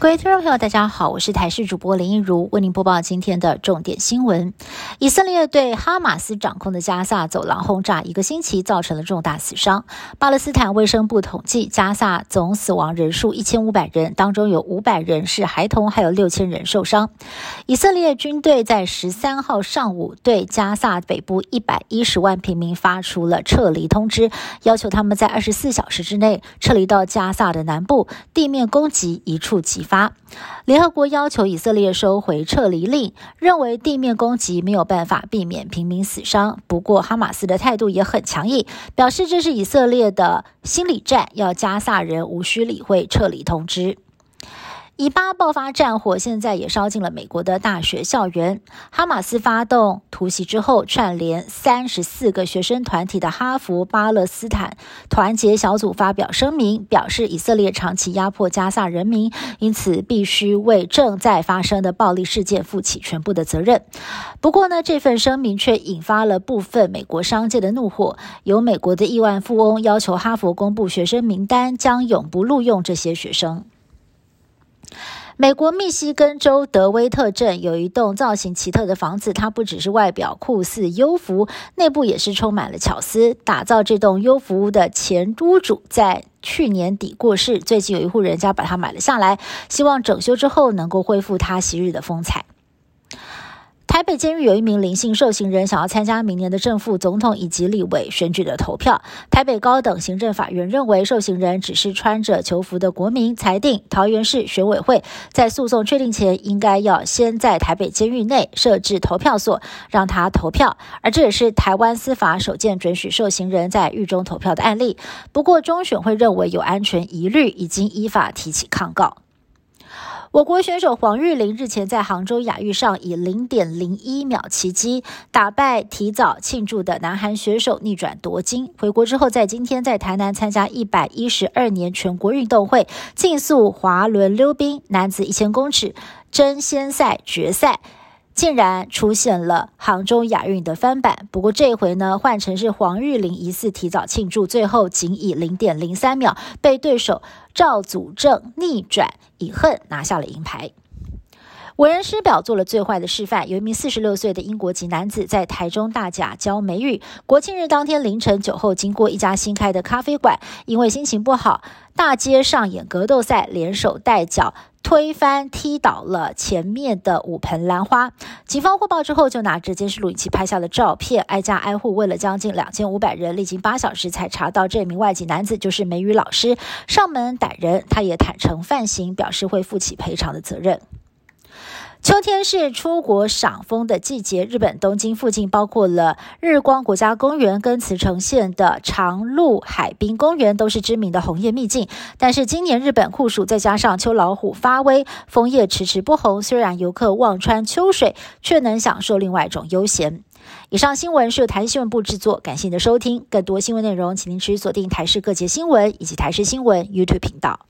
各位听众朋友，大家好，我是台视主播林一如，为您播报今天的重点新闻。以色列对哈马斯掌控的加萨走廊轰炸一个星期，造成了重大死伤。巴勒斯坦卫生部统计，加萨总死亡人数一千五百人，当中有五百人是孩童，还有六千人受伤。以色列军队在十三号上午对加萨北部一百一十万平民发出了撤离通知，要求他们在二十四小时之内撤离到加萨的南部，地面攻击一触即发。联合国要求以色列收回撤离令，认为地面攻击没有办法避免平民死伤。不过，哈马斯的态度也很强硬，表示这是以色列的心理战，要加萨人无需理会撤离通知。以巴爆发战火，现在也烧进了美国的大学校园。哈马斯发动突袭之后，串联三十四个学生团体的哈佛巴勒斯坦团结小组发表声明，表示以色列长期压迫加萨人民，因此必须为正在发生的暴力事件负起全部的责任。不过呢，这份声明却引发了部分美国商界的怒火，有美国的亿万富翁要求哈佛公布学生名单，将永不录用这些学生。美国密西根州德威特镇有一栋造型奇特的房子，它不只是外表酷似优福，内部也是充满了巧思。打造这栋优福屋的前屋主在去年底过世，最近有一户人家把它买了下来，希望整修之后能够恢复它昔日的风采。台北监狱有一名林姓受刑人想要参加明年的正副总统以及立委选举的投票。台北高等行政法院认为受刑人只是穿着囚服的国民，裁定桃园市选委会在诉讼确定前，应该要先在台北监狱内设置投票所，让他投票。而这也是台湾司法首件准许受刑人在狱中投票的案例。不过，中选会认为有安全疑虑，已经依法提起抗告。我国选手黄玉玲日前在杭州亚运上以零点零一秒奇迹打败提早庆祝的南韩选手，逆转夺金。回国之后，在今天在台南参加一百一十二年全国运动会竞速滑轮溜冰男子一千公尺争先赛决赛。竟然出现了杭州亚运的翻版，不过这回呢，换成是黄玉玲疑似提早庆祝，最后仅以零点零三秒被对手赵祖正逆转，以恨拿下了银牌。为人师表做了最坏的示范，有一名四十六岁的英国籍男子在台中大甲教美语，国庆日当天凌晨酒后经过一家新开的咖啡馆，因为心情不好，大街上演格斗赛，连手带脚。推翻、踢倒了前面的五盆兰花。警方获报之后，就拿着监视录影器拍下了照片，挨家挨户问了将近两千五百人，历经八小时才查到这名外籍男子就是美语老师。上门逮人，他也坦诚犯行，表示会负起赔偿的责任。秋天是出国赏枫的季节，日本东京附近包括了日光国家公园跟茨城县的长鹿海滨公园，都是知名的红叶秘境。但是今年日本酷暑再加上秋老虎发威，枫叶迟迟不红。虽然游客望穿秋水，却能享受另外一种悠闲。以上新闻是由台新闻部制作，感谢您的收听。更多新闻内容，请您持续锁定台视各节新闻以及台视新闻 YouTube 频道。